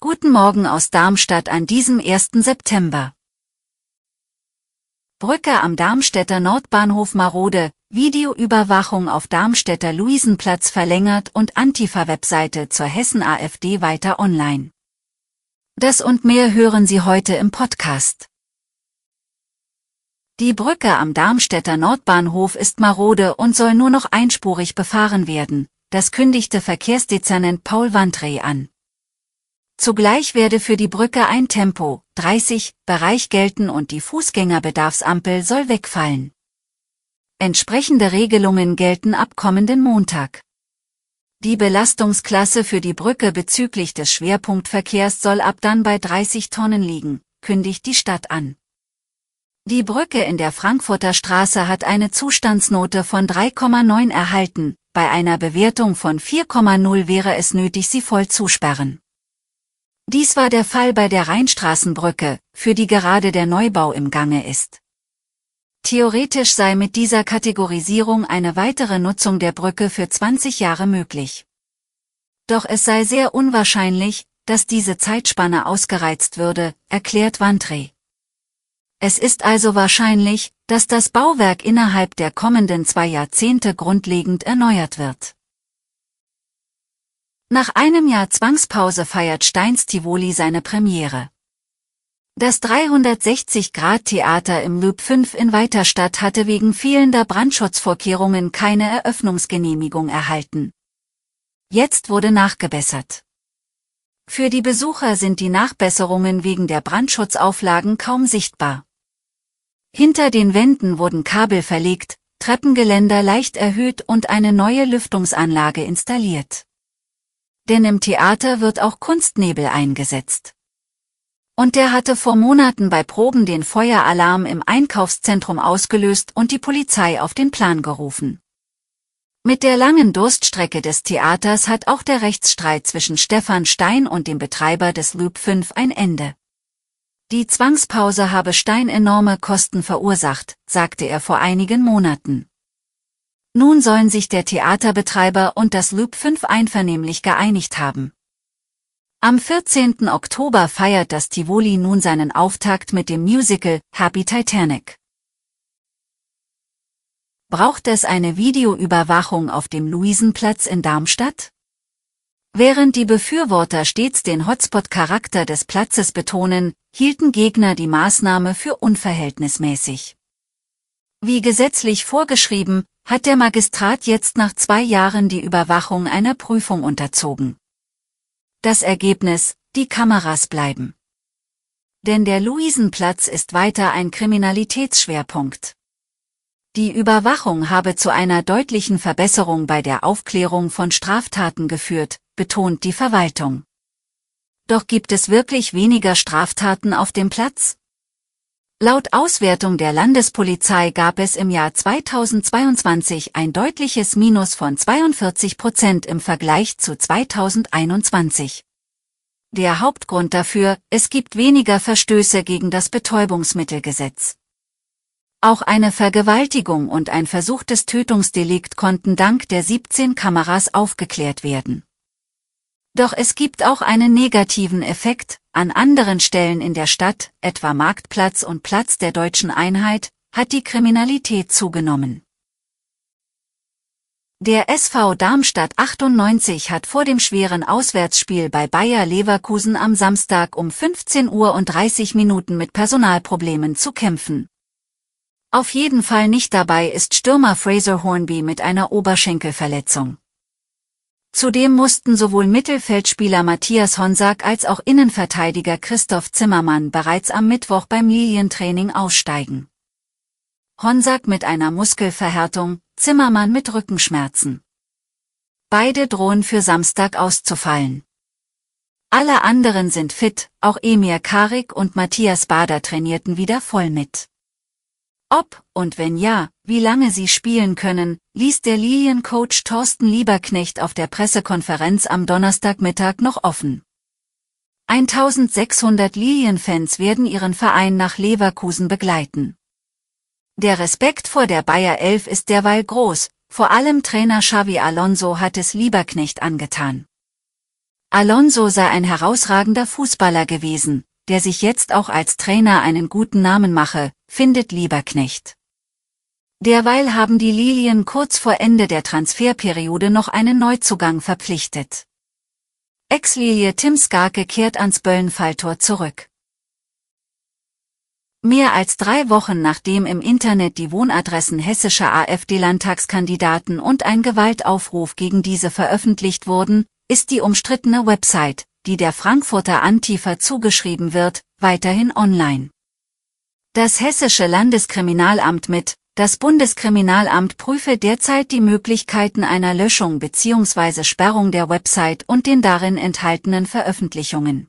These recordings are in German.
Guten Morgen aus Darmstadt an diesem 1. September. Brücke am Darmstädter Nordbahnhof marode, Videoüberwachung auf Darmstädter Luisenplatz verlängert und Antifa-Webseite zur Hessen-AfD weiter online. Das und mehr hören Sie heute im Podcast. Die Brücke am Darmstädter Nordbahnhof ist marode und soll nur noch einspurig befahren werden, das kündigte Verkehrsdezernent Paul Wandrey an. Zugleich werde für die Brücke ein Tempo, 30, Bereich gelten und die Fußgängerbedarfsampel soll wegfallen. Entsprechende Regelungen gelten ab kommenden Montag. Die Belastungsklasse für die Brücke bezüglich des Schwerpunktverkehrs soll ab dann bei 30 Tonnen liegen, kündigt die Stadt an. Die Brücke in der Frankfurter Straße hat eine Zustandsnote von 3,9 erhalten, bei einer Bewertung von 4,0 wäre es nötig, sie voll zu sperren. Dies war der Fall bei der Rheinstraßenbrücke, für die gerade der Neubau im Gange ist. Theoretisch sei mit dieser Kategorisierung eine weitere Nutzung der Brücke für 20 Jahre möglich. Doch es sei sehr unwahrscheinlich, dass diese Zeitspanne ausgereizt würde, erklärt Wantre. Es ist also wahrscheinlich, dass das Bauwerk innerhalb der kommenden zwei Jahrzehnte grundlegend erneuert wird. Nach einem Jahr Zwangspause feiert Steins Tivoli seine Premiere. Das 360-Grad-Theater im Loop 5 in Weiterstadt hatte wegen fehlender Brandschutzvorkehrungen keine Eröffnungsgenehmigung erhalten. Jetzt wurde nachgebessert. Für die Besucher sind die Nachbesserungen wegen der Brandschutzauflagen kaum sichtbar. Hinter den Wänden wurden Kabel verlegt, Treppengeländer leicht erhöht und eine neue Lüftungsanlage installiert. Denn im Theater wird auch Kunstnebel eingesetzt. Und der hatte vor Monaten bei Proben den Feueralarm im Einkaufszentrum ausgelöst und die Polizei auf den Plan gerufen. Mit der langen Durststrecke des Theaters hat auch der Rechtsstreit zwischen Stefan Stein und dem Betreiber des Loop 5 ein Ende. Die Zwangspause habe Stein enorme Kosten verursacht, sagte er vor einigen Monaten. Nun sollen sich der Theaterbetreiber und das Loop 5 einvernehmlich geeinigt haben. Am 14. Oktober feiert das Tivoli nun seinen Auftakt mit dem Musical Happy Titanic. Braucht es eine Videoüberwachung auf dem Luisenplatz in Darmstadt? Während die Befürworter stets den Hotspot-Charakter des Platzes betonen, hielten Gegner die Maßnahme für unverhältnismäßig. Wie gesetzlich vorgeschrieben, hat der Magistrat jetzt nach zwei Jahren die Überwachung einer Prüfung unterzogen. Das Ergebnis, die Kameras bleiben. Denn der Luisenplatz ist weiter ein Kriminalitätsschwerpunkt. Die Überwachung habe zu einer deutlichen Verbesserung bei der Aufklärung von Straftaten geführt, betont die Verwaltung. Doch gibt es wirklich weniger Straftaten auf dem Platz? Laut Auswertung der Landespolizei gab es im Jahr 2022 ein deutliches Minus von 42 Prozent im Vergleich zu 2021. Der Hauptgrund dafür, es gibt weniger Verstöße gegen das Betäubungsmittelgesetz. Auch eine Vergewaltigung und ein versuchtes Tötungsdelikt konnten dank der 17 Kameras aufgeklärt werden. Doch es gibt auch einen negativen Effekt, an anderen Stellen in der Stadt, etwa Marktplatz und Platz der deutschen Einheit, hat die Kriminalität zugenommen. Der SV Darmstadt 98 hat vor dem schweren Auswärtsspiel bei Bayer Leverkusen am Samstag um 15 Uhr und 30 Minuten mit Personalproblemen zu kämpfen. Auf jeden Fall nicht dabei ist Stürmer Fraser Hornby mit einer Oberschenkelverletzung. Zudem mussten sowohl Mittelfeldspieler Matthias Honsack als auch Innenverteidiger Christoph Zimmermann bereits am Mittwoch beim Lilientraining aussteigen. Honsack mit einer Muskelverhärtung, Zimmermann mit Rückenschmerzen. Beide drohen für Samstag auszufallen. Alle anderen sind fit, auch Emir Karik und Matthias Bader trainierten wieder voll mit. Ob, und wenn ja, wie lange sie spielen können, ließ der Liliencoach Thorsten Lieberknecht auf der Pressekonferenz am Donnerstagmittag noch offen. 1600 Lilienfans werden ihren Verein nach Leverkusen begleiten. Der Respekt vor der Bayer 11 ist derweil groß, vor allem Trainer Xavi Alonso hat es Lieberknecht angetan. Alonso sei ein herausragender Fußballer gewesen, der sich jetzt auch als Trainer einen guten Namen mache, findet Lieberknecht. Derweil haben die Lilien kurz vor Ende der Transferperiode noch einen Neuzugang verpflichtet. Ex-Lilie Tim Skarke kehrt ans Böllenfalltor zurück. Mehr als drei Wochen nachdem im Internet die Wohnadressen hessischer AfD-Landtagskandidaten und ein Gewaltaufruf gegen diese veröffentlicht wurden, ist die umstrittene Website, die der Frankfurter Antifa zugeschrieben wird, weiterhin online. Das hessische Landeskriminalamt mit, das Bundeskriminalamt prüfe derzeit die Möglichkeiten einer Löschung bzw. Sperrung der Website und den darin enthaltenen Veröffentlichungen.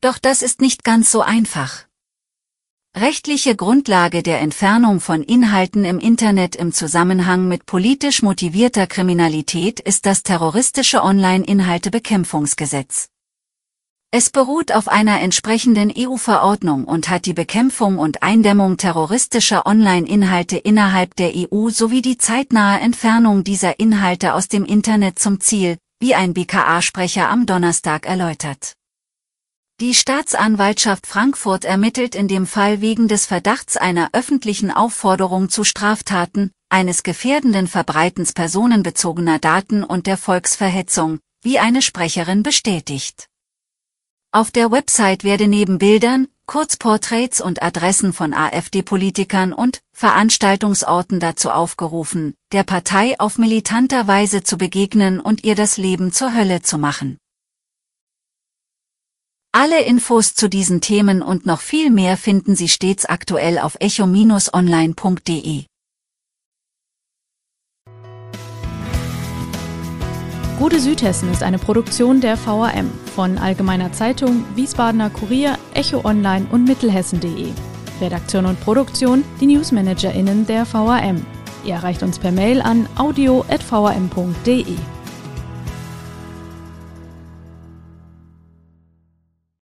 Doch das ist nicht ganz so einfach. Rechtliche Grundlage der Entfernung von Inhalten im Internet im Zusammenhang mit politisch motivierter Kriminalität ist das terroristische Online-Inhaltebekämpfungsgesetz. Es beruht auf einer entsprechenden EU-Verordnung und hat die Bekämpfung und Eindämmung terroristischer Online-Inhalte innerhalb der EU sowie die zeitnahe Entfernung dieser Inhalte aus dem Internet zum Ziel, wie ein BKA-Sprecher am Donnerstag erläutert. Die Staatsanwaltschaft Frankfurt ermittelt in dem Fall wegen des Verdachts einer öffentlichen Aufforderung zu Straftaten, eines gefährdenden Verbreitens personenbezogener Daten und der Volksverhetzung, wie eine Sprecherin bestätigt. Auf der Website werde neben Bildern, Kurzporträts und Adressen von AfD-Politikern und Veranstaltungsorten dazu aufgerufen, der Partei auf militanter Weise zu begegnen und ihr das Leben zur Hölle zu machen. Alle Infos zu diesen Themen und noch viel mehr finden Sie stets aktuell auf echo-online.de. Gute Südhessen ist eine Produktion der VAM von Allgemeiner Zeitung, Wiesbadener Kurier, Echo Online und Mittelhessen.de. Redaktion und Produktion die NewsmanagerInnen der VAM. Ihr erreicht uns per Mail an audio.vam.de.